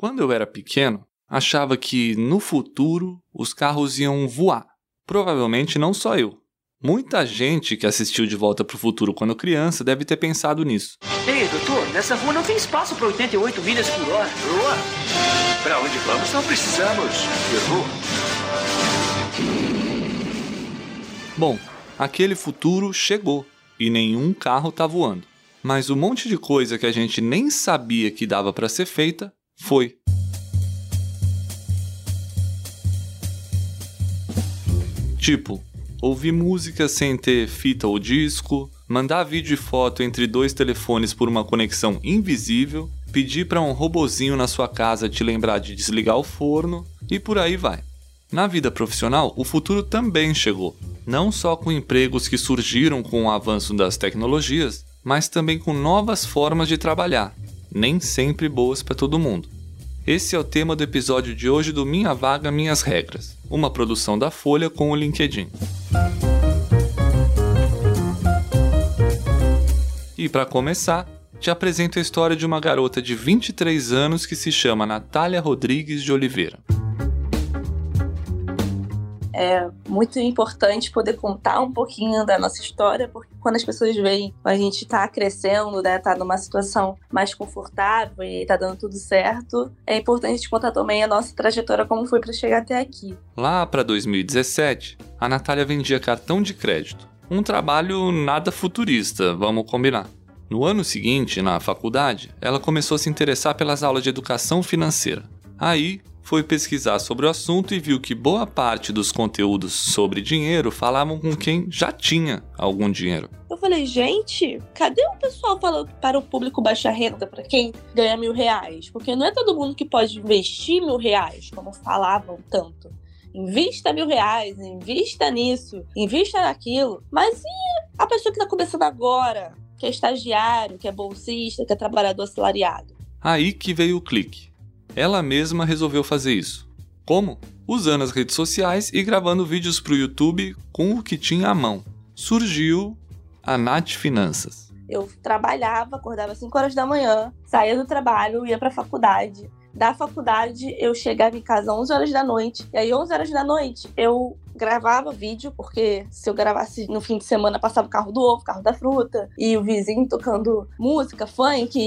Quando eu era pequeno, achava que no futuro os carros iam voar. Provavelmente não só eu. Muita gente que assistiu De Volta para o Futuro quando criança deve ter pensado nisso. Ei, doutor, nessa rua não tem espaço para 88 milhas por hora. Rua? Para onde vamos não precisamos de rua. Bom, aquele futuro chegou e nenhum carro está voando. Mas um monte de coisa que a gente nem sabia que dava para ser feita foi. Tipo, ouvir música sem ter fita ou disco, mandar vídeo e foto entre dois telefones por uma conexão invisível, pedir para um robozinho na sua casa te lembrar de desligar o forno e por aí vai. Na vida profissional, o futuro também chegou, não só com empregos que surgiram com o avanço das tecnologias, mas também com novas formas de trabalhar, nem sempre boas para todo mundo. Esse é o tema do episódio de hoje do Minha Vaga Minhas Regras, uma produção da Folha com o LinkedIn. E para começar, te apresento a história de uma garota de 23 anos que se chama Natália Rodrigues de Oliveira é muito importante poder contar um pouquinho da nossa história, porque quando as pessoas veem a gente tá crescendo, né, tá numa situação mais confortável e tá dando tudo certo, é importante contar também a nossa trajetória como foi para chegar até aqui. Lá para 2017, a Natália vendia cartão de crédito. Um trabalho nada futurista, vamos combinar. No ano seguinte, na faculdade, ela começou a se interessar pelas aulas de educação financeira. Aí, foi pesquisar sobre o assunto e viu que boa parte dos conteúdos sobre dinheiro falavam com quem já tinha algum dinheiro. Eu falei, gente, cadê o pessoal falando para o público baixa renda, para quem ganha mil reais? Porque não é todo mundo que pode investir mil reais, como falavam tanto. Invista mil reais, invista nisso, invista naquilo. Mas e a pessoa que está começando agora, que é estagiário, que é bolsista, que é trabalhador assalariado? Aí que veio o clique ela mesma resolveu fazer isso. Como? Usando as redes sociais e gravando vídeos para o YouTube com o que tinha à mão. Surgiu a Nath Finanças. Eu trabalhava, acordava às 5 horas da manhã, saía do trabalho, ia para a faculdade. Da faculdade, eu chegava em casa às 11 horas da noite. E aí, 11 horas da noite, eu gravava vídeo, porque se eu gravasse no fim de semana, passava o carro do ovo, carro da fruta, e o vizinho tocando música, funk,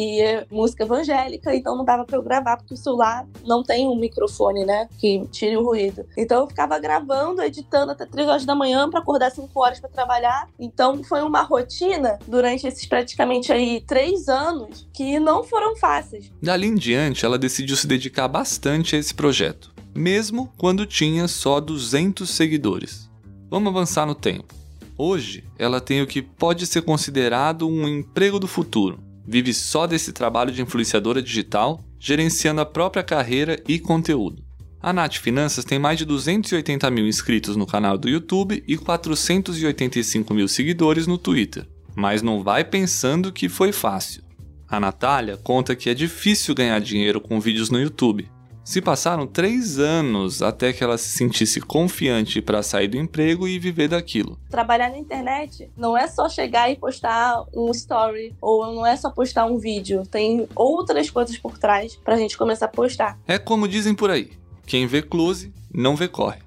música evangélica, então não dava para eu gravar, porque o celular não tem um microfone, né, que tire o ruído. Então eu ficava gravando, editando até 3 horas da manhã para acordar 5 horas para trabalhar. Então foi uma rotina durante esses praticamente aí três anos que não foram fáceis. Dali em diante, ela decidiu se dedicar bastante a esse projeto mesmo quando tinha só 200 seguidores. Vamos avançar no tempo. Hoje, ela tem o que pode ser considerado um emprego do futuro. Vive só desse trabalho de influenciadora digital, gerenciando a própria carreira e conteúdo. A Nath Finanças tem mais de 280 mil inscritos no canal do YouTube e 485 mil seguidores no Twitter. Mas não vai pensando que foi fácil. A Natália conta que é difícil ganhar dinheiro com vídeos no YouTube, se passaram três anos até que ela se sentisse confiante para sair do emprego e viver daquilo. Trabalhar na internet não é só chegar e postar um story ou não é só postar um vídeo. Tem outras coisas por trás para a gente começar a postar. É como dizem por aí: quem vê close não vê corre.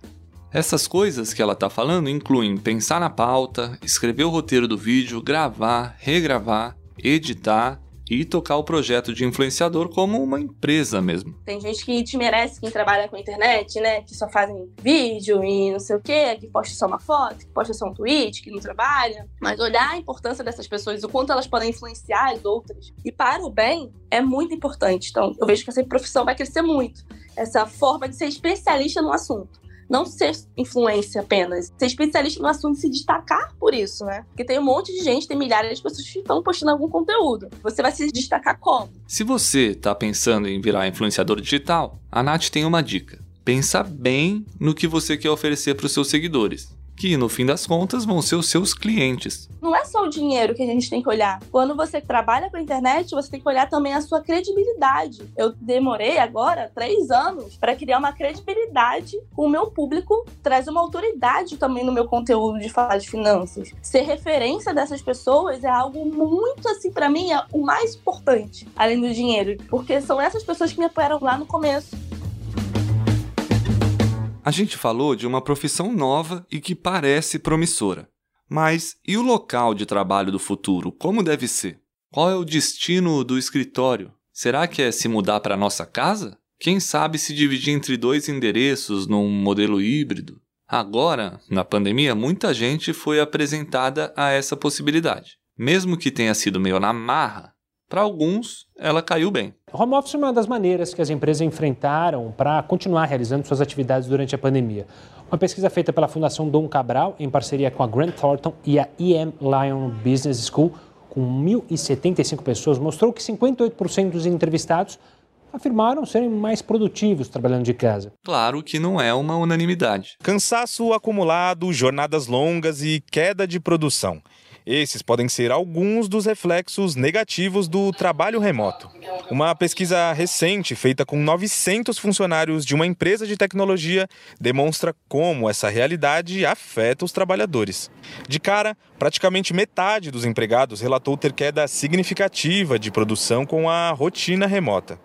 Essas coisas que ela está falando incluem pensar na pauta, escrever o roteiro do vídeo, gravar, regravar, editar, e tocar o projeto de influenciador como uma empresa mesmo. Tem gente que te merece quem trabalha com internet, né? Que só fazem vídeo e não sei o quê, que posta só uma foto, que posta só um tweet, que não trabalha. Mas olhar a importância dessas pessoas, o quanto elas podem influenciar as outras e para o bem é muito importante. Então, eu vejo que essa profissão vai crescer muito. Essa forma de ser especialista no assunto não ser influência apenas, ser especialista no assunto e se destacar por isso, né? Porque tem um monte de gente, tem milhares de pessoas que estão postando algum conteúdo. Você vai se destacar como? Se você está pensando em virar influenciador digital, a Nath tem uma dica. Pensa bem no que você quer oferecer para os seus seguidores. Que no fim das contas vão ser os seus clientes. Não é só o dinheiro que a gente tem que olhar. Quando você trabalha com a internet, você tem que olhar também a sua credibilidade. Eu demorei agora três anos para criar uma credibilidade com o meu público, trazer uma autoridade também no meu conteúdo de falar de finanças. Ser referência dessas pessoas é algo muito, assim, para mim, é o mais importante, além do dinheiro, porque são essas pessoas que me apoiaram lá no começo. A gente falou de uma profissão nova e que parece promissora. Mas e o local de trabalho do futuro? Como deve ser? Qual é o destino do escritório? Será que é se mudar para nossa casa? Quem sabe se dividir entre dois endereços num modelo híbrido? Agora, na pandemia, muita gente foi apresentada a essa possibilidade. Mesmo que tenha sido meio na marra, para alguns, ela caiu bem. Home office é uma das maneiras que as empresas enfrentaram para continuar realizando suas atividades durante a pandemia. Uma pesquisa feita pela Fundação Dom Cabral, em parceria com a Grant Thornton e a EM Lyon Business School, com 1.075 pessoas, mostrou que 58% dos entrevistados afirmaram serem mais produtivos trabalhando de casa. Claro que não é uma unanimidade. Cansaço acumulado, jornadas longas e queda de produção. Esses podem ser alguns dos reflexos negativos do trabalho remoto. Uma pesquisa recente feita com 900 funcionários de uma empresa de tecnologia demonstra como essa realidade afeta os trabalhadores. De cara, praticamente metade dos empregados relatou ter queda significativa de produção com a rotina remota.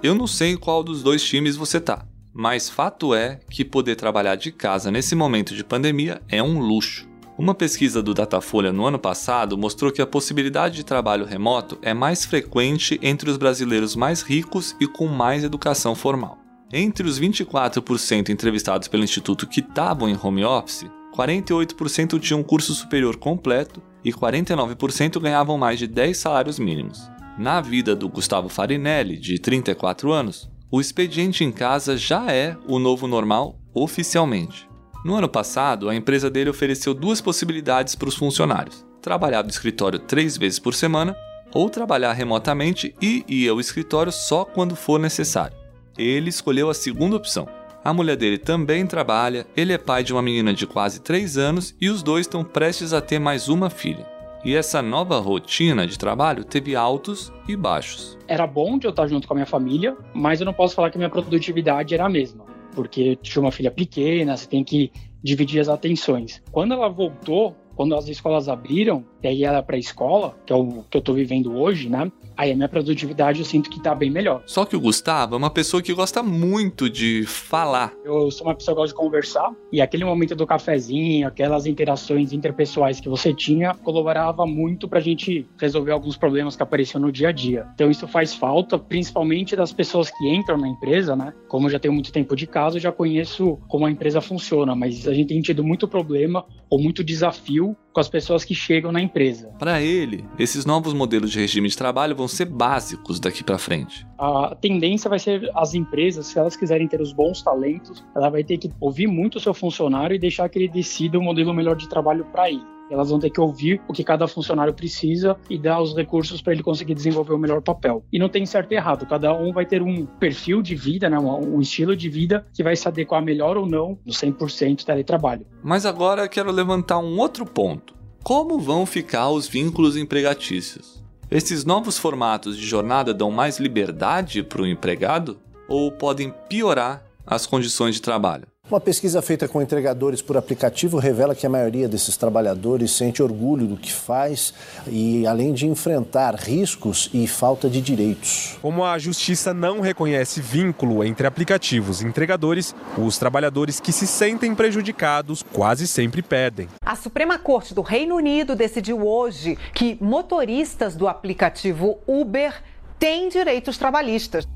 Eu não sei qual dos dois times você tá, mas fato é que poder trabalhar de casa nesse momento de pandemia é um luxo. Uma pesquisa do Datafolha no ano passado mostrou que a possibilidade de trabalho remoto é mais frequente entre os brasileiros mais ricos e com mais educação formal. Entre os 24% entrevistados pelo Instituto que estavam em home office, 48% tinham curso superior completo e 49% ganhavam mais de 10 salários mínimos. Na vida do Gustavo Farinelli, de 34 anos, o expediente em casa já é o novo normal oficialmente. No ano passado, a empresa dele ofereceu duas possibilidades para os funcionários: trabalhar do escritório três vezes por semana ou trabalhar remotamente e ir ao escritório só quando for necessário. Ele escolheu a segunda opção. A mulher dele também trabalha, ele é pai de uma menina de quase 3 anos e os dois estão prestes a ter mais uma filha. E essa nova rotina de trabalho teve altos e baixos. Era bom de eu estar junto com a minha família, mas eu não posso falar que a minha produtividade era a mesma, porque tinha uma filha pequena, você tem que dividir as atenções. Quando ela voltou, quando as escolas abriram, e aí ela para a escola, que é o que eu estou vivendo hoje, né? Aí a minha produtividade eu sinto que tá bem melhor. Só que o Gustavo é uma pessoa que gosta muito de falar. Eu sou uma pessoa que gosta de conversar e aquele momento do cafezinho, aquelas interações interpessoais que você tinha, colaborava muito pra gente resolver alguns problemas que apareciam no dia a dia. Então isso faz falta, principalmente das pessoas que entram na empresa, né? Como eu já tenho muito tempo de casa, eu já conheço como a empresa funciona, mas a gente tem tido muito problema ou muito desafio com as pessoas que chegam na empresa. Para ele, esses novos modelos de regime de trabalho vão ser básicos daqui para frente. A tendência vai ser as empresas, se elas quiserem ter os bons talentos, ela vai ter que ouvir muito o seu funcionário e deixar que ele decida o modelo melhor de trabalho para ele. Elas vão ter que ouvir o que cada funcionário precisa e dar os recursos para ele conseguir desenvolver o melhor papel. E não tem certo e errado, cada um vai ter um perfil de vida, né, um estilo de vida que vai se adequar melhor ou não no 100% teletrabalho. Mas agora eu quero levantar um outro ponto. Como vão ficar os vínculos empregatícios? Esses novos formatos de jornada dão mais liberdade para o empregado ou podem piorar as condições de trabalho? Uma pesquisa feita com entregadores por aplicativo revela que a maioria desses trabalhadores sente orgulho do que faz e, além de enfrentar riscos e falta de direitos. Como a justiça não reconhece vínculo entre aplicativos e entregadores, os trabalhadores que se sentem prejudicados quase sempre pedem. A Suprema Corte do Reino Unido decidiu hoje que motoristas do aplicativo Uber têm direitos trabalhistas.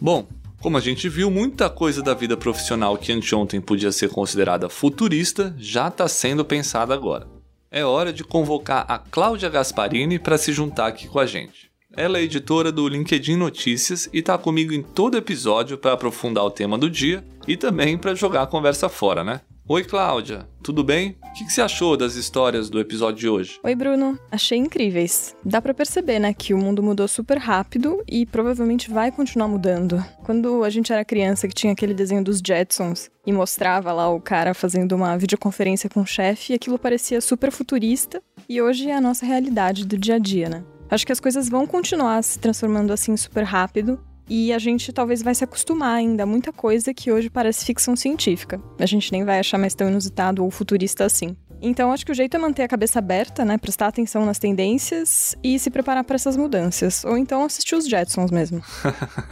Bom, como a gente viu, muita coisa da vida profissional que anteontem podia ser considerada futurista já está sendo pensada agora. É hora de convocar a Cláudia Gasparini para se juntar aqui com a gente. Ela é editora do LinkedIn Notícias e está comigo em todo episódio para aprofundar o tema do dia e também para jogar a conversa fora, né? Oi, Cláudia, tudo bem? O que, que, você achou das histórias do episódio de hoje? Oi, Bruno. Achei incríveis. Dá para perceber, né, que o mundo mudou super rápido e provavelmente vai continuar mudando. Quando a gente era criança, que tinha aquele desenho dos Jetsons e mostrava lá o cara fazendo uma videoconferência com o chefe, aquilo parecia super futurista e hoje é a nossa realidade do dia a dia, né? Acho que as coisas vão continuar se transformando assim super rápido e a gente talvez vai se acostumar ainda a muita coisa que hoje parece ficção científica. A gente nem vai achar mais tão inusitado ou futurista assim. Então, acho que o jeito é manter a cabeça aberta, né? Prestar atenção nas tendências e se preparar para essas mudanças. Ou então assistir os Jetsons mesmo.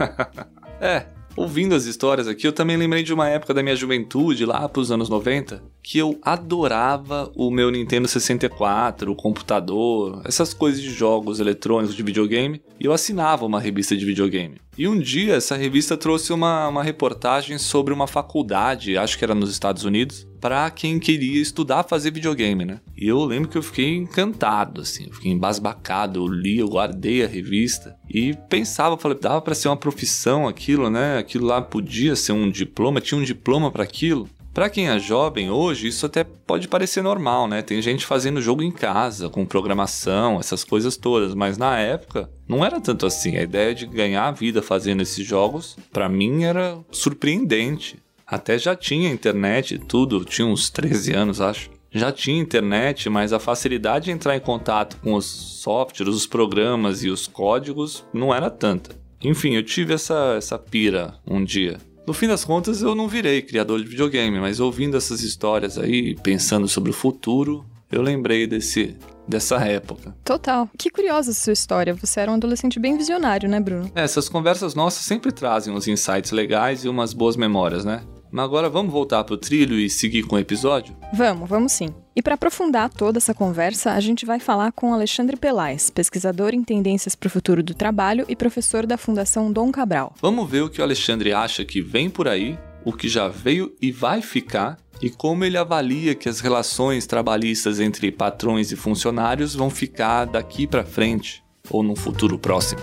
é, Ouvindo as histórias aqui, eu também lembrei de uma época da minha juventude, lá pros anos 90, que eu adorava o meu Nintendo 64, o computador, essas coisas de jogos eletrônicos de videogame, e eu assinava uma revista de videogame. E um dia essa revista trouxe uma, uma reportagem sobre uma faculdade, acho que era nos Estados Unidos, para quem queria estudar fazer videogame, né? E eu lembro que eu fiquei encantado, assim, eu fiquei embasbacado, eu li, eu guardei a revista e pensava, falei, dava para ser uma profissão aquilo, né? Aquilo lá podia ser um diploma, tinha um diploma para aquilo. Para quem é jovem hoje, isso até pode parecer normal, né? Tem gente fazendo jogo em casa, com programação, essas coisas todas, mas na época não era tanto assim. A ideia de ganhar a vida fazendo esses jogos, para mim era surpreendente. Até já tinha internet e tudo, tinha uns 13 anos, acho. Já tinha internet, mas a facilidade de entrar em contato com os softwares, os programas e os códigos não era tanta. Enfim, eu tive essa, essa pira um dia. No fim das contas, eu não virei criador de videogame, mas ouvindo essas histórias aí, pensando sobre o futuro, eu lembrei desse dessa época. Total. Que curiosa sua história. Você era um adolescente bem visionário, né, Bruno? É, essas conversas nossas sempre trazem uns insights legais e umas boas memórias, né? Mas agora vamos voltar pro trilho e seguir com o episódio? Vamos, vamos sim. E para aprofundar toda essa conversa, a gente vai falar com Alexandre Pelais, pesquisador em tendências para o futuro do trabalho e professor da Fundação Dom Cabral. Vamos ver o que o Alexandre acha que vem por aí, o que já veio e vai ficar e como ele avalia que as relações trabalhistas entre patrões e funcionários vão ficar daqui para frente ou no futuro próximo.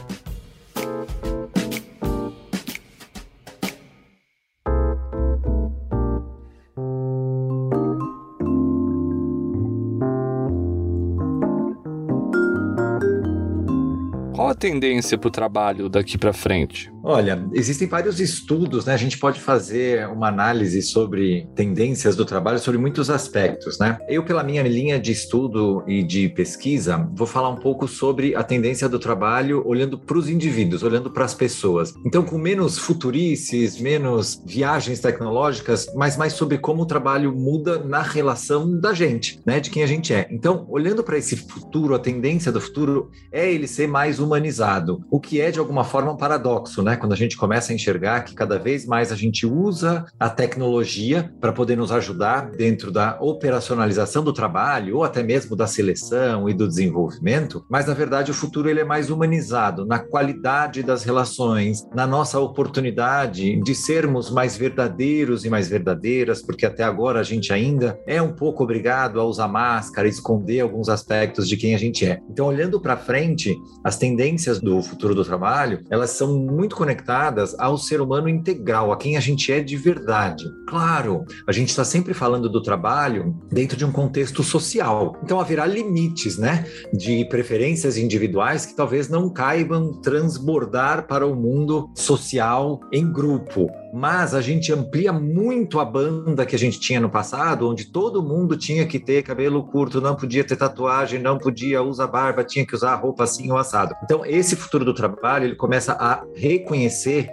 Tendência para o trabalho daqui para frente? Olha, existem vários estudos, né? A gente pode fazer uma análise sobre tendências do trabalho sobre muitos aspectos, né? Eu, pela minha linha de estudo e de pesquisa, vou falar um pouco sobre a tendência do trabalho olhando para os indivíduos, olhando para as pessoas. Então, com menos futurices, menos viagens tecnológicas, mas mais sobre como o trabalho muda na relação da gente, né? De quem a gente é. Então, olhando para esse futuro, a tendência do futuro é ele ser mais humanizado, o que é de alguma forma um paradoxo, né? Quando a gente começa a enxergar que cada vez mais a gente usa a tecnologia para poder nos ajudar dentro da operacionalização do trabalho ou até mesmo da seleção e do desenvolvimento, mas na verdade o futuro ele é mais humanizado na qualidade das relações, na nossa oportunidade de sermos mais verdadeiros e mais verdadeiras, porque até agora a gente ainda é um pouco obrigado a usar máscara, esconder alguns aspectos de quem a gente é. Então, olhando para frente, as tendências do futuro do trabalho, elas são muito conectadas ao ser humano integral, a quem a gente é de verdade. Claro, a gente está sempre falando do trabalho dentro de um contexto social, então haverá limites, né, de preferências individuais que talvez não caibam transbordar para o mundo social em grupo mas a gente amplia muito a banda que a gente tinha no passado, onde todo mundo tinha que ter cabelo curto, não podia ter tatuagem, não podia usar barba, tinha que usar roupa assim ou assado. Então, esse futuro do trabalho, ele começa a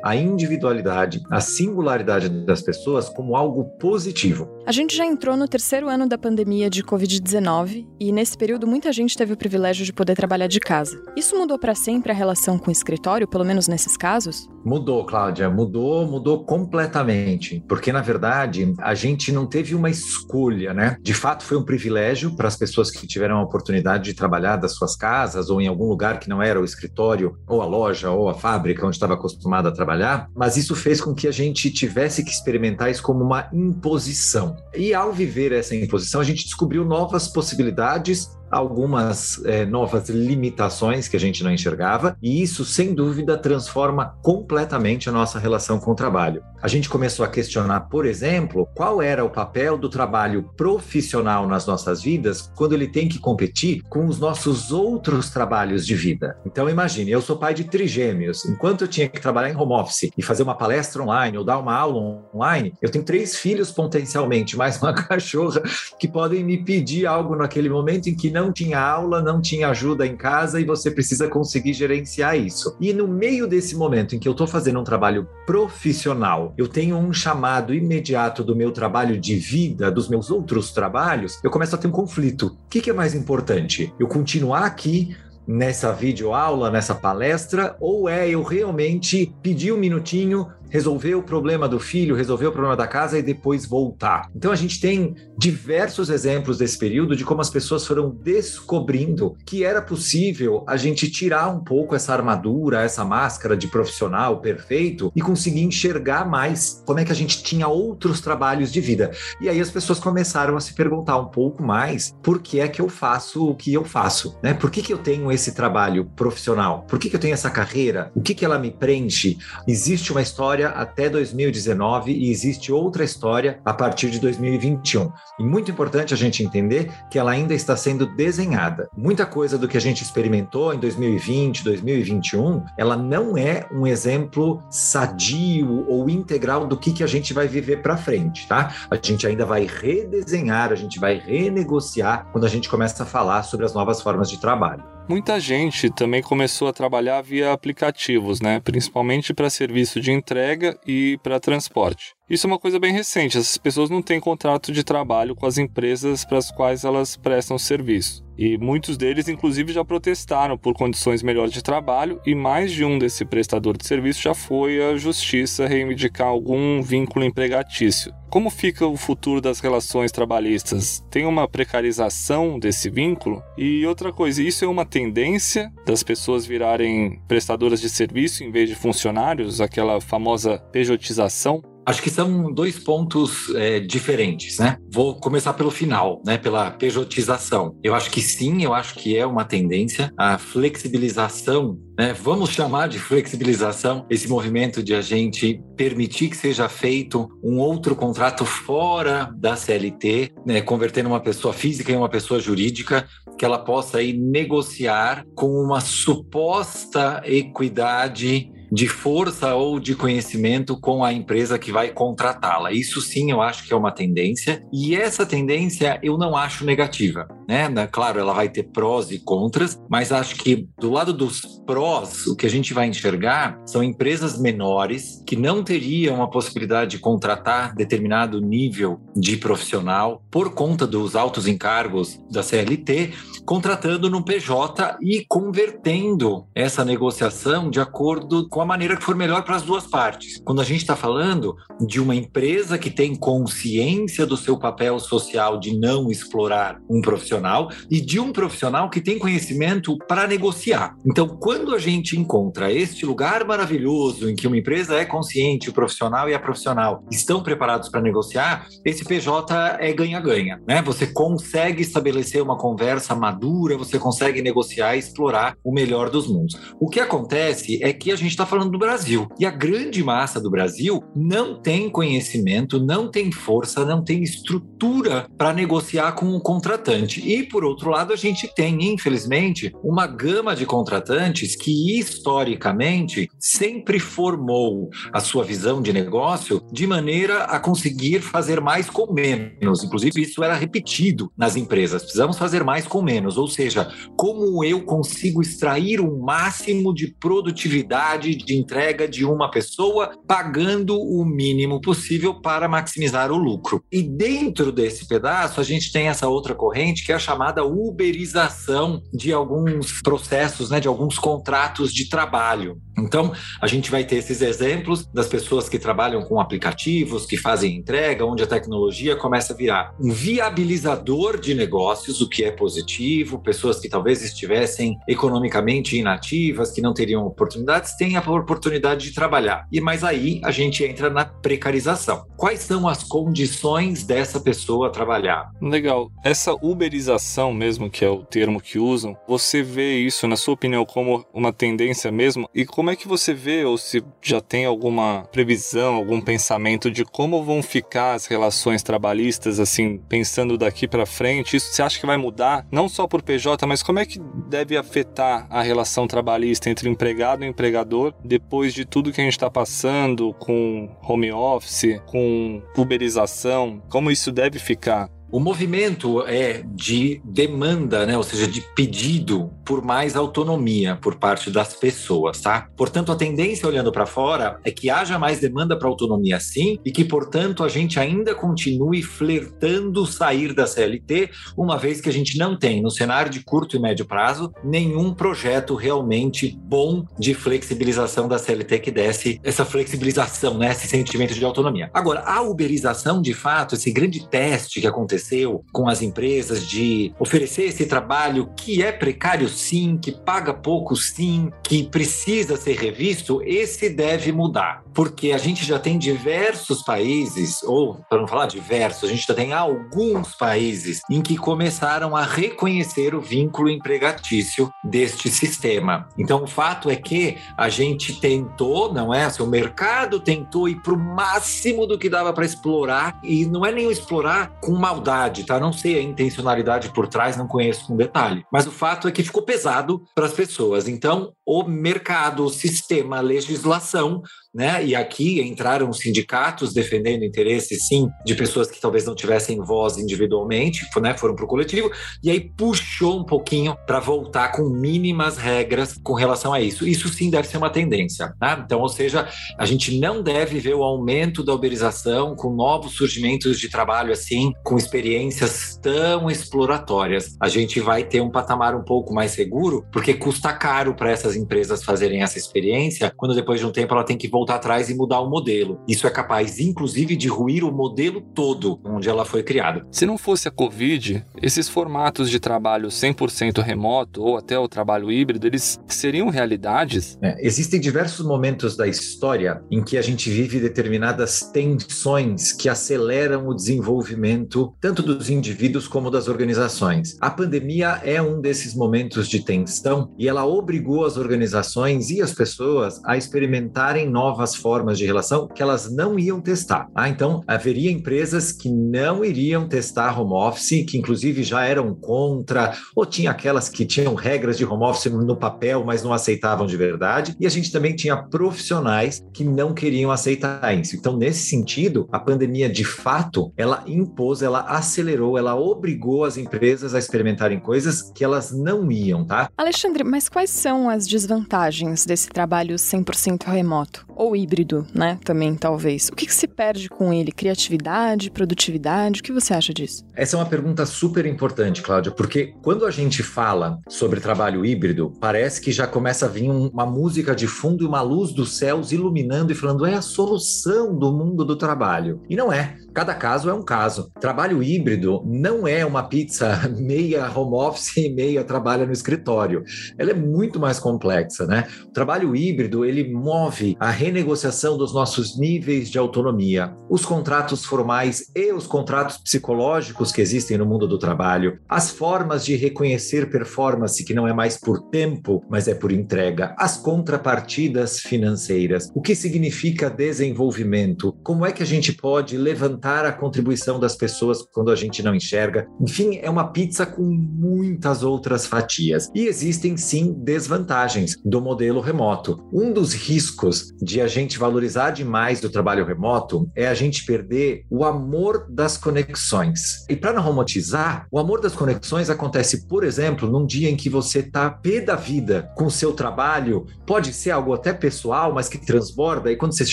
a individualidade, a singularidade das pessoas como algo positivo. A gente já entrou no terceiro ano da pandemia de Covid-19 e nesse período muita gente teve o privilégio de poder trabalhar de casa. Isso mudou para sempre a relação com o escritório, pelo menos nesses casos? Mudou, Cláudia, mudou, mudou completamente, porque na verdade a gente não teve uma escolha, né? De fato foi um privilégio para as pessoas que tiveram a oportunidade de trabalhar das suas casas ou em algum lugar que não era o escritório ou a loja ou a fábrica onde estava acostumado a trabalhar, mas isso fez com que a gente tivesse que experimentar isso como uma imposição. E ao viver essa imposição, a gente descobriu novas possibilidades algumas é, novas limitações que a gente não enxergava, e isso, sem dúvida, transforma completamente a nossa relação com o trabalho. A gente começou a questionar, por exemplo, qual era o papel do trabalho profissional nas nossas vidas quando ele tem que competir com os nossos outros trabalhos de vida. Então, imagine, eu sou pai de trigêmeos. Enquanto eu tinha que trabalhar em home office e fazer uma palestra online ou dar uma aula online, eu tenho três filhos potencialmente, mais uma cachorra, que podem me pedir algo naquele momento em que não tinha aula, não tinha ajuda em casa e você precisa conseguir gerenciar isso. E no meio desse momento em que eu estou fazendo um trabalho profissional, eu tenho um chamado imediato do meu trabalho de vida, dos meus outros trabalhos, eu começo a ter um conflito. O que, que é mais importante? Eu continuar aqui nessa videoaula, nessa palestra, ou é eu realmente pedir um minutinho, resolver o problema do filho, resolver o problema da casa e depois voltar. Então a gente tem diversos exemplos desse período de como as pessoas foram descobrindo que era possível a gente tirar um pouco essa armadura, essa máscara de profissional perfeito e conseguir enxergar mais como é que a gente tinha outros trabalhos de vida. E aí as pessoas começaram a se perguntar um pouco mais por que é que eu faço o que eu faço, né? Por que, que eu tenho esse trabalho profissional? Por que, que eu tenho essa carreira? O que, que ela me preenche? Existe uma história até 2019 e existe outra história a partir de 2021. E muito importante a gente entender que ela ainda está sendo desenhada. Muita coisa do que a gente experimentou em 2020, 2021, ela não é um exemplo sadio ou integral do que, que a gente vai viver para frente, tá? A gente ainda vai redesenhar, a gente vai renegociar quando a gente começa a falar sobre as novas formas de trabalho. Muita gente também começou a trabalhar via aplicativos, né? principalmente para serviço de entrega e para transporte. Isso é uma coisa bem recente. Essas pessoas não têm contrato de trabalho com as empresas para as quais elas prestam serviço. E muitos deles, inclusive, já protestaram por condições melhores de trabalho, e mais de um desse prestador de serviço já foi à justiça reivindicar algum vínculo empregatício. Como fica o futuro das relações trabalhistas? Tem uma precarização desse vínculo? E outra coisa, isso é uma tendência das pessoas virarem prestadoras de serviço em vez de funcionários, aquela famosa pejotização? Acho que são dois pontos é, diferentes, né? Vou começar pelo final, né? Pela pejotização. Eu acho que sim, eu acho que é uma tendência. A flexibilização, né? Vamos chamar de flexibilização esse movimento de a gente permitir que seja feito um outro contrato fora da CLT, né? Convertendo uma pessoa física em uma pessoa jurídica, que ela possa aí negociar com uma suposta equidade de força ou de conhecimento com a empresa que vai contratá-la. Isso sim eu acho que é uma tendência, e essa tendência eu não acho negativa. Né? Claro, ela vai ter prós e contras, mas acho que do lado dos prós, o que a gente vai enxergar são empresas menores que não teriam a possibilidade de contratar determinado nível de profissional por conta dos altos encargos da CLT, contratando no PJ e convertendo essa negociação de acordo com a maneira que for melhor para as duas partes. Quando a gente está falando de uma empresa que tem consciência do seu papel social de não explorar um profissional e de um profissional que tem conhecimento para negociar. Então, quando a gente encontra este lugar maravilhoso em que uma empresa é consciente, o profissional e a profissional estão preparados para negociar, esse PJ é ganha-ganha, né? Você consegue estabelecer uma conversa madura, você consegue negociar e explorar o melhor dos mundos. O que acontece é que a gente está está falando do Brasil. E a grande massa do Brasil não tem conhecimento, não tem força, não tem estrutura para negociar com o contratante. E, por outro lado, a gente tem, infelizmente, uma gama de contratantes que, historicamente, sempre formou a sua visão de negócio de maneira a conseguir fazer mais com menos. Inclusive, isso era repetido nas empresas. Precisamos fazer mais com menos. Ou seja, como eu consigo extrair o máximo de produtividade de entrega de uma pessoa, pagando o mínimo possível para maximizar o lucro. E dentro desse pedaço, a gente tem essa outra corrente que é a chamada uberização de alguns processos, né, de alguns contratos de trabalho. Então, a gente vai ter esses exemplos das pessoas que trabalham com aplicativos, que fazem entrega, onde a tecnologia começa a virar um viabilizador de negócios, o que é positivo, pessoas que talvez estivessem economicamente inativas, que não teriam oportunidades, têm a oportunidade de trabalhar. E mas aí a gente entra na precarização. Quais são as condições dessa pessoa trabalhar? Legal. Essa uberização mesmo, que é o termo que usam, você vê isso, na sua opinião, como uma tendência mesmo? E como é que você vê, ou se já tem alguma previsão, algum pensamento de como vão ficar as relações trabalhistas, assim, pensando daqui para frente? Isso você acha que vai mudar, não só por PJ, mas como é que deve afetar a relação trabalhista entre empregado e empregador depois de tudo que a gente está passando com home office, com uberização? Como isso deve ficar? O movimento é de demanda, né? ou seja, de pedido por mais autonomia por parte das pessoas, tá? Portanto, a tendência olhando para fora é que haja mais demanda para autonomia sim e que, portanto, a gente ainda continue flertando sair da CLT, uma vez que a gente não tem no cenário de curto e médio prazo nenhum projeto realmente bom de flexibilização da CLT que desse essa flexibilização, né? esse sentimento de autonomia. Agora, a uberização, de fato, esse grande teste que aconteceu aconteceu com as empresas de oferecer esse trabalho que é precário sim, que paga pouco sim, que precisa ser revisto, esse deve mudar. Porque a gente já tem diversos países, ou para não falar diversos, a gente já tem alguns países em que começaram a reconhecer o vínculo empregatício deste sistema. Então, o fato é que a gente tentou, não é? O mercado tentou ir para o máximo do que dava para explorar, e não é nem explorar com maldade maldade, tá? Não sei a intencionalidade por trás, não conheço com detalhe. Mas o fato é que ficou pesado para as pessoas. Então, o mercado, o sistema, a legislação né? E aqui entraram sindicatos defendendo interesses, sim, de pessoas que talvez não tivessem voz individualmente, né? Foram para o coletivo, e aí puxou um pouquinho para voltar com mínimas regras com relação a isso. Isso sim deve ser uma tendência, né? Então, ou seja, a gente não deve ver o aumento da uberização com novos surgimentos de trabalho assim, com experiências tão exploratórias. A gente vai ter um patamar um pouco mais seguro, porque custa caro para essas empresas fazerem essa experiência, quando depois de um tempo ela tem que voltar voltar atrás e mudar o modelo. Isso é capaz, inclusive, de ruir o modelo todo onde ela foi criada. Se não fosse a Covid, esses formatos de trabalho 100% remoto ou até o trabalho híbrido, eles seriam realidades? É, existem diversos momentos da história em que a gente vive determinadas tensões que aceleram o desenvolvimento tanto dos indivíduos como das organizações. A pandemia é um desses momentos de tensão e ela obrigou as organizações e as pessoas a experimentarem novas novas formas de relação que elas não iam testar. Ah, então, haveria empresas que não iriam testar home office, que inclusive já eram contra, ou tinha aquelas que tinham regras de home office no papel, mas não aceitavam de verdade. E a gente também tinha profissionais que não queriam aceitar isso. Então, nesse sentido, a pandemia de fato, ela impôs, ela acelerou, ela obrigou as empresas a experimentarem coisas que elas não iam, tá? Alexandre, mas quais são as desvantagens desse trabalho 100% remoto? Ou híbrido, né? Também, talvez. O que, que, se perde com ele? Criatividade, produtividade? O que você acha disso? Essa é uma pergunta super importante, Cláudia, porque quando a gente fala sobre trabalho híbrido, parece que já começa a vir uma música de fundo e uma luz dos céus iluminando e falando é a solução do mundo do trabalho. E não é. Cada caso é um caso. Trabalho híbrido não é uma pizza meia home office e meia trabalha no escritório. Ela é muito mais complexa, né? O trabalho híbrido, ele move a renegociação dos nossos níveis de autonomia, os contratos formais e os contratos psicológicos que existem no mundo do trabalho, as formas de reconhecer performance que não é mais por tempo, mas é por entrega, as contrapartidas financeiras, o que significa desenvolvimento, como é que a gente pode levantar a contribuição das pessoas quando a gente não enxerga. Enfim, é uma pizza com muitas outras fatias. E existem sim desvantagens do modelo remoto. Um dos riscos de a gente valorizar demais do trabalho remoto é a gente perder o amor das conexões. E para não romantizar, o amor das conexões acontece, por exemplo, num dia em que você está pé da vida com o seu trabalho, pode ser algo até pessoal, mas que transborda, e quando você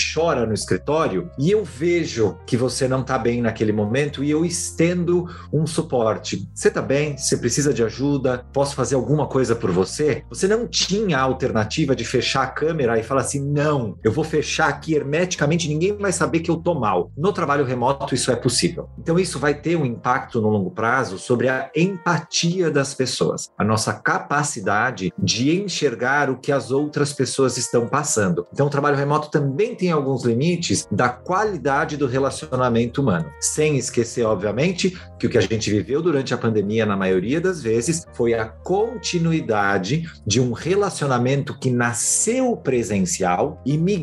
chora no escritório, e eu vejo que você não está bem naquele momento e eu tendo um suporte. Você tá bem? Você precisa de ajuda? Posso fazer alguma coisa por você? Você não tinha a alternativa de fechar a câmera e falar assim: não, eu vou fechar aqui hermeticamente, ninguém vai saber que eu tô mal. No trabalho remoto, isso é possível. Então, isso vai ter um impacto no longo prazo sobre a empatia das pessoas, a nossa capacidade de enxergar o que as outras pessoas estão passando. Então, o trabalho remoto também tem alguns limites da qualidade do relacionamento humano, sem esquecer, obviamente, que o que a gente viveu durante a pandemia, na maioria das vezes, foi a continuidade de um relacionamento que nasceu presencial e migrou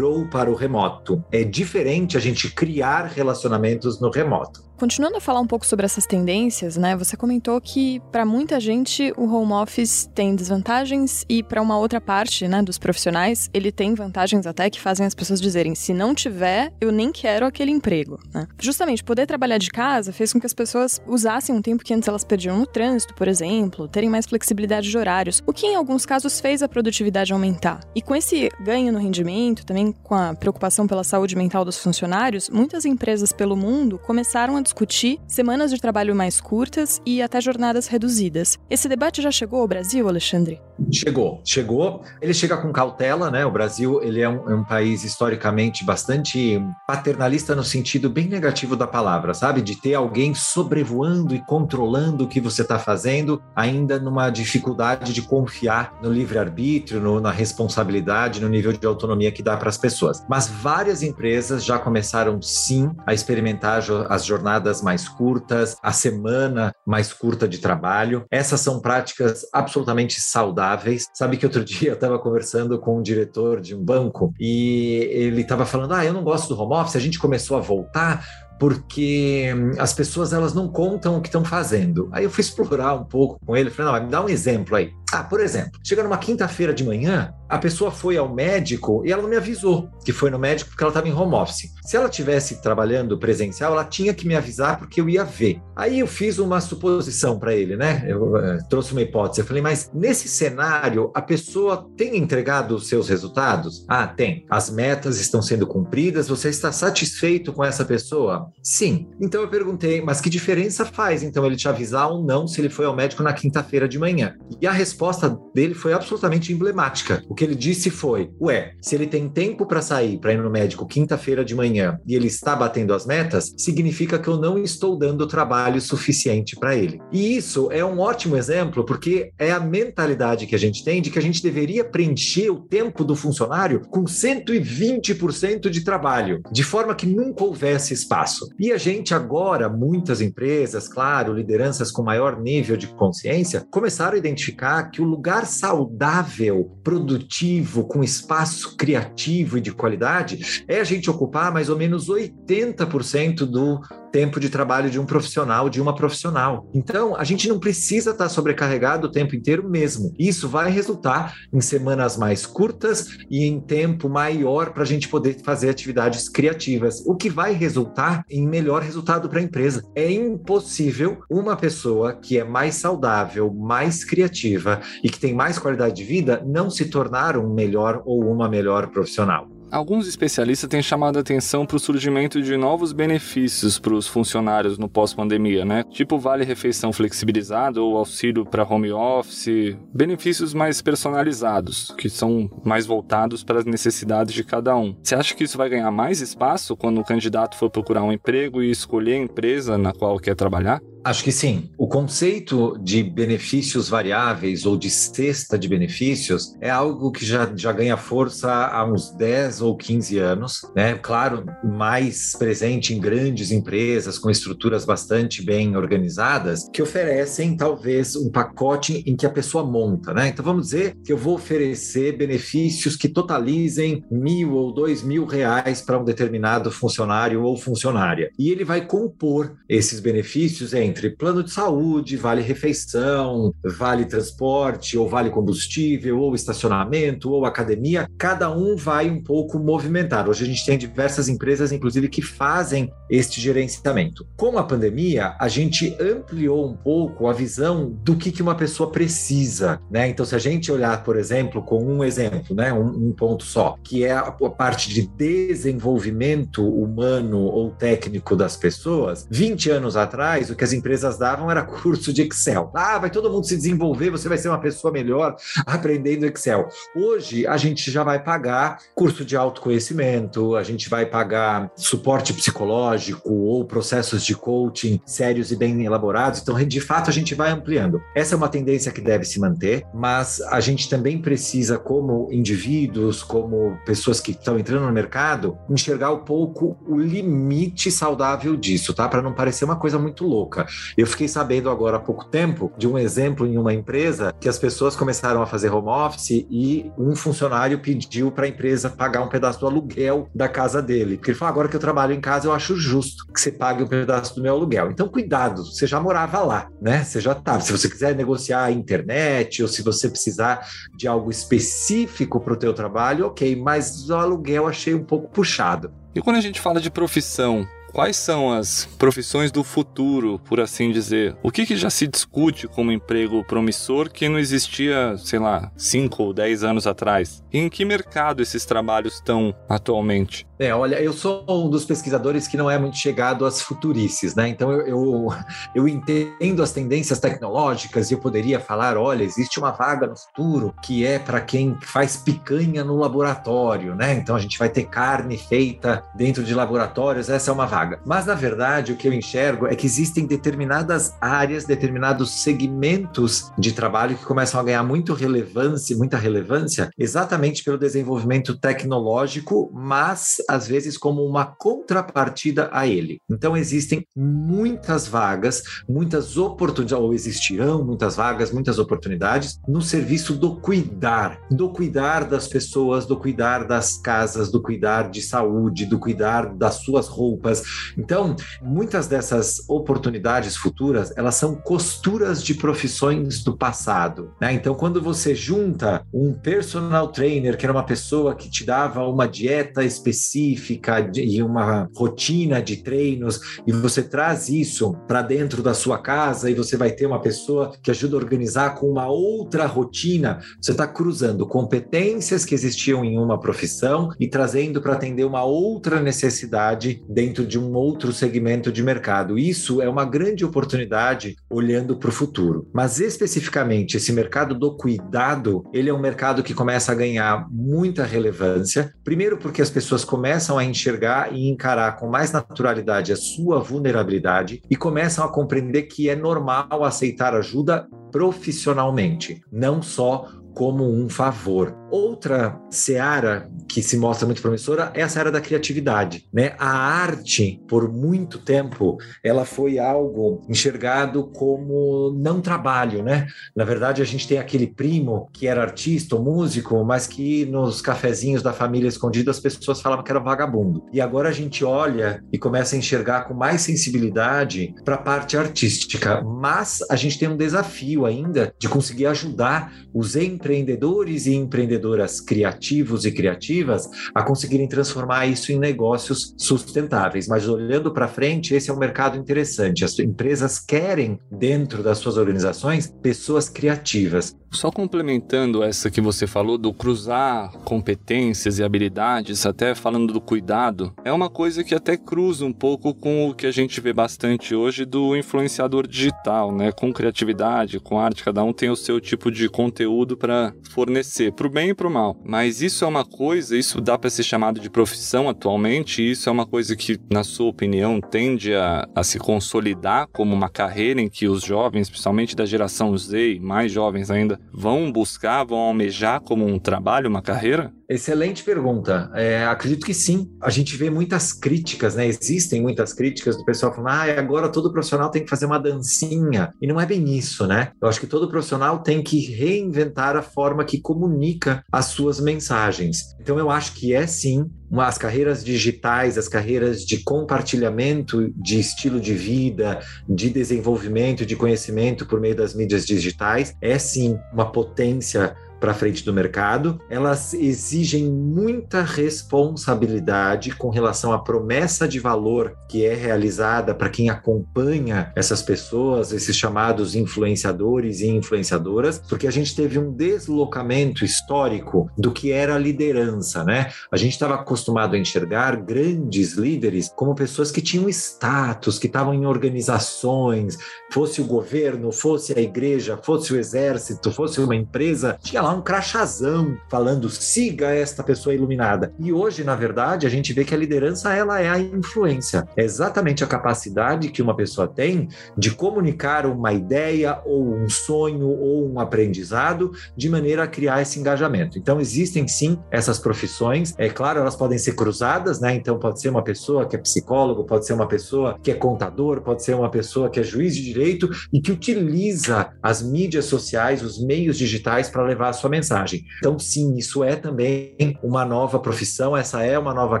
para o remoto. É diferente a gente criar relacionamentos no remoto. Continuando a falar um pouco sobre essas tendências, né? Você comentou que para muita gente o home office tem desvantagens e para uma outra parte, né, dos profissionais, ele tem vantagens até que fazem as pessoas dizerem: se não tiver, eu nem quero aquele emprego. Né? Justamente poder trabalhar de casa fez com que as pessoas usassem um tempo que antes elas perdiam no trânsito, por exemplo, terem mais flexibilidade de horários, o que em alguns casos fez a produtividade aumentar. E com esse ganho no rendimento, também com a preocupação pela saúde mental dos funcionários, muitas empresas pelo mundo começaram a discutir semanas de trabalho mais curtas e até jornadas reduzidas. Esse debate já chegou ao Brasil, Alexandre? Chegou, chegou. Ele chega com cautela, né? O Brasil ele é um, é um país historicamente bastante paternalista no sentido bem negativo da palavra, sabe? De ter alguém sobrevoando e controlando o que você está fazendo, ainda numa dificuldade de confiar no livre-arbítrio, na responsabilidade, no nível de autonomia que dá para as pessoas. Mas várias empresas já começaram sim a experimentar as jornadas mais curtas, a semana mais curta de trabalho. Essas são práticas absolutamente saudáveis. Sabe que outro dia eu estava conversando com um diretor de um banco e ele estava falando: Ah, eu não gosto do home office, a gente começou a voltar porque hum, as pessoas elas não contam o que estão fazendo. Aí eu fui explorar um pouco com ele, falei, não, me dá um exemplo aí. Ah, por exemplo, chega numa quinta-feira de manhã, a pessoa foi ao médico e ela não me avisou que foi no médico porque ela estava em home office. Se ela tivesse trabalhando presencial, ela tinha que me avisar porque eu ia ver. Aí eu fiz uma suposição para ele, né? Eu uh, trouxe uma hipótese. Eu falei, mas nesse cenário, a pessoa tem entregado os seus resultados? Ah, tem. As metas estão sendo cumpridas. Você está satisfeito com essa pessoa? Sim. Então eu perguntei, mas que diferença faz então ele te avisar ou não se ele foi ao médico na quinta-feira de manhã? E a resposta dele foi absolutamente emblemática. O que ele disse foi: Ué, se ele tem tempo para sair, para ir no médico quinta-feira de manhã e ele está batendo as metas, significa que eu não estou dando trabalho suficiente para ele. E isso é um ótimo exemplo porque é a mentalidade que a gente tem de que a gente deveria preencher o tempo do funcionário com 120% de trabalho, de forma que nunca houvesse espaço. E a gente agora, muitas empresas, claro, lideranças com maior nível de consciência, começaram a identificar que o lugar saudável, produtivo, com espaço criativo e de qualidade, é a gente ocupar mais ou menos 80% do tempo de trabalho de um profissional, de uma profissional. Então, a gente não precisa estar sobrecarregado o tempo inteiro mesmo. Isso vai resultar em semanas mais curtas e em tempo maior para a gente poder fazer atividades criativas, o que vai resultar em melhor resultado para a empresa. É impossível uma pessoa que é mais saudável, mais criativa e que tem mais qualidade de vida não se tornar um melhor ou uma melhor profissional. Alguns especialistas têm chamado a atenção para o surgimento de novos benefícios para os funcionários no pós-pandemia, né? Tipo vale refeição flexibilizado ou auxílio para home office, benefícios mais personalizados, que são mais voltados para as necessidades de cada um. Você acha que isso vai ganhar mais espaço quando o candidato for procurar um emprego e escolher a empresa na qual quer trabalhar? Acho que sim. O conceito de benefícios variáveis ou de cesta de benefícios é algo que já, já ganha força há uns 10 ou 15 anos, né? Claro, mais presente em grandes empresas com estruturas bastante bem organizadas que oferecem talvez um pacote em que a pessoa monta, né? Então vamos dizer que eu vou oferecer benefícios que totalizem mil ou dois mil reais para um determinado funcionário ou funcionária. E ele vai compor esses benefícios em entre plano de saúde, vale refeição, vale transporte, ou vale combustível, ou estacionamento, ou academia, cada um vai um pouco movimentar. Hoje a gente tem diversas empresas, inclusive, que fazem este gerenciamento. Com a pandemia, a gente ampliou um pouco a visão do que, que uma pessoa precisa, né? Então, se a gente olhar, por exemplo, com um exemplo, né, um, um ponto só, que é a, parte de desenvolvimento humano ou técnico das pessoas, 20 anos atrás, o que as empresas davam era curso de Excel. Ah, vai todo mundo se desenvolver, você vai ser uma pessoa melhor aprendendo Excel. Hoje, a gente já vai pagar curso de autoconhecimento, a gente vai pagar suporte psicológico ou processos de coaching sérios e bem elaborados. Então, de fato, a gente vai ampliando. Essa é uma tendência que deve se manter, mas a gente também precisa, como indivíduos, como pessoas que estão entrando no mercado, enxergar um pouco o limite saudável disso, tá? Para não parecer uma coisa muito louca. Eu fiquei sabendo agora há pouco tempo de um exemplo em uma empresa que as pessoas começaram a fazer home office e um funcionário pediu para a empresa pagar um pedaço do aluguel da casa dele. Porque ele falou: agora que eu trabalho em casa, eu acho justo que você pague um pedaço do meu aluguel. Então, cuidado, você já morava lá, né? Você já tá. Se você quiser negociar a internet ou se você precisar de algo específico para o teu trabalho, ok, mas o aluguel achei um pouco puxado. E quando a gente fala de profissão, Quais são as profissões do futuro, por assim dizer? O que, que já se discute como emprego promissor que não existia, sei lá, 5 ou 10 anos atrás? E em que mercado esses trabalhos estão atualmente? É, olha, eu sou um dos pesquisadores que não é muito chegado às futurices, né? Então eu, eu, eu entendo as tendências tecnológicas e eu poderia falar: olha, existe uma vaga no futuro que é para quem faz picanha no laboratório, né? Então a gente vai ter carne feita dentro de laboratórios, essa é uma vaga. Mas na verdade, o que eu enxergo é que existem determinadas áreas, determinados segmentos de trabalho que começam a ganhar muito relevância, muita relevância, exatamente pelo desenvolvimento tecnológico, mas às vezes como uma contrapartida a ele. Então existem muitas vagas, muitas oportunidades, ou existirão muitas vagas, muitas oportunidades no serviço do cuidar, do cuidar das pessoas, do cuidar das casas, do cuidar de saúde, do cuidar das suas roupas. Então, muitas dessas oportunidades futuras, elas são costuras de profissões do passado. Né? Então, quando você junta um personal trainer, que era uma pessoa que te dava uma dieta específica, específica e uma rotina de treinos e você traz isso para dentro da sua casa e você vai ter uma pessoa que ajuda a organizar com uma outra rotina, você está cruzando competências que existiam em uma profissão e trazendo para atender uma outra necessidade dentro de um outro segmento de mercado. Isso é uma grande oportunidade olhando para o futuro. Mas especificamente esse mercado do cuidado, ele é um mercado que começa a ganhar muita relevância. Primeiro porque as pessoas começam começam a enxergar e encarar com mais naturalidade a sua vulnerabilidade e começam a compreender que é normal aceitar ajuda profissionalmente, não só como um favor. Outra seara que se mostra muito promissora é a seara da criatividade, né? A arte, por muito tempo, ela foi algo enxergado como não trabalho, né? Na verdade, a gente tem aquele primo que era artista ou músico, mas que nos cafezinhos da família escondida as pessoas falavam que era vagabundo. E agora a gente olha e começa a enxergar com mais sensibilidade para a parte artística, mas a gente tem um desafio ainda de conseguir ajudar os empreendedores e empreendedoras criativos e criativas a conseguirem transformar isso em negócios sustentáveis. Mas olhando para frente, esse é um mercado interessante. As empresas querem, dentro das suas organizações, pessoas criativas. Só complementando essa que você falou do cruzar competências e habilidades, até falando do cuidado, é uma coisa que até cruza um pouco com o que a gente vê bastante hoje do influenciador digital, né? Com criatividade, com arte, cada um tem o seu tipo de conteúdo para fornecer, pro bem e pro mal. Mas isso é uma coisa, isso dá para ser chamado de profissão atualmente, e isso é uma coisa que, na sua opinião, tende a, a se consolidar como uma carreira em que os jovens, principalmente da geração Z, mais jovens ainda, vão buscar, vão almejar como um trabalho, uma carreira? Excelente pergunta. É, acredito que sim. A gente vê muitas críticas, né? Existem muitas críticas do pessoal falando, ah, agora todo profissional tem que fazer uma dancinha. E não é bem isso, né? Eu acho que todo profissional tem que reinventar a forma que comunica as suas mensagens. Então eu acho que é sim as carreiras digitais, as carreiras de compartilhamento de estilo de vida, de desenvolvimento, de conhecimento por meio das mídias digitais, é sim uma potência para frente do mercado, elas exigem muita responsabilidade com relação à promessa de valor que é realizada para quem acompanha essas pessoas, esses chamados influenciadores e influenciadoras, porque a gente teve um deslocamento histórico do que era a liderança, né? A gente estava acostumado a enxergar grandes líderes como pessoas que tinham status, que estavam em organizações, fosse o governo, fosse a igreja, fosse o exército, fosse uma empresa, tinha lá um crachazão falando siga esta pessoa iluminada. E hoje, na verdade, a gente vê que a liderança ela é a influência. É exatamente a capacidade que uma pessoa tem de comunicar uma ideia ou um sonho ou um aprendizado de maneira a criar esse engajamento. Então existem sim essas profissões. É claro, elas podem ser cruzadas, né? Então pode ser uma pessoa que é psicólogo, pode ser uma pessoa que é contador, pode ser uma pessoa que é juiz de direito e que utiliza as mídias sociais, os meios digitais para levar sua mensagem. Então, sim, isso é também uma nova profissão, essa é uma nova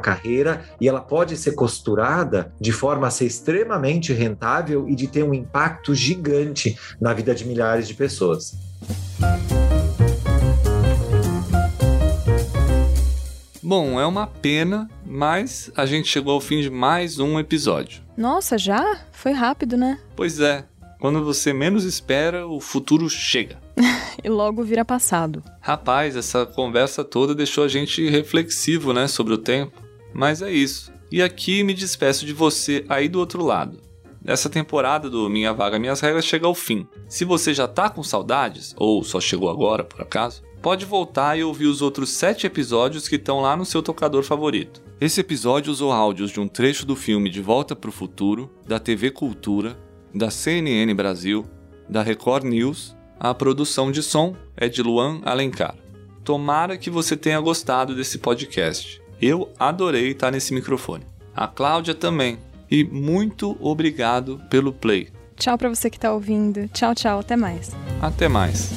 carreira e ela pode ser costurada de forma a ser extremamente rentável e de ter um impacto gigante na vida de milhares de pessoas. Bom, é uma pena, mas a gente chegou ao fim de mais um episódio. Nossa, já? Foi rápido, né? Pois é, quando você menos espera, o futuro chega. E logo vira passado. Rapaz, essa conversa toda deixou a gente reflexivo, né, sobre o tempo. Mas é isso. E aqui me despeço de você aí do outro lado. Essa temporada do Minha Vaga Minhas Regras chega ao fim. Se você já tá com saudades, ou só chegou agora por acaso, pode voltar e ouvir os outros sete episódios que estão lá no seu tocador favorito. Esse episódio usou áudios de um trecho do filme De Volta para o Futuro, da TV Cultura, da CNN Brasil, da Record News, a produção de som é de Luan Alencar. Tomara que você tenha gostado desse podcast. Eu adorei estar nesse microfone. A Cláudia também. E muito obrigado pelo play. Tchau para você que está ouvindo. Tchau, tchau. Até mais. Até mais.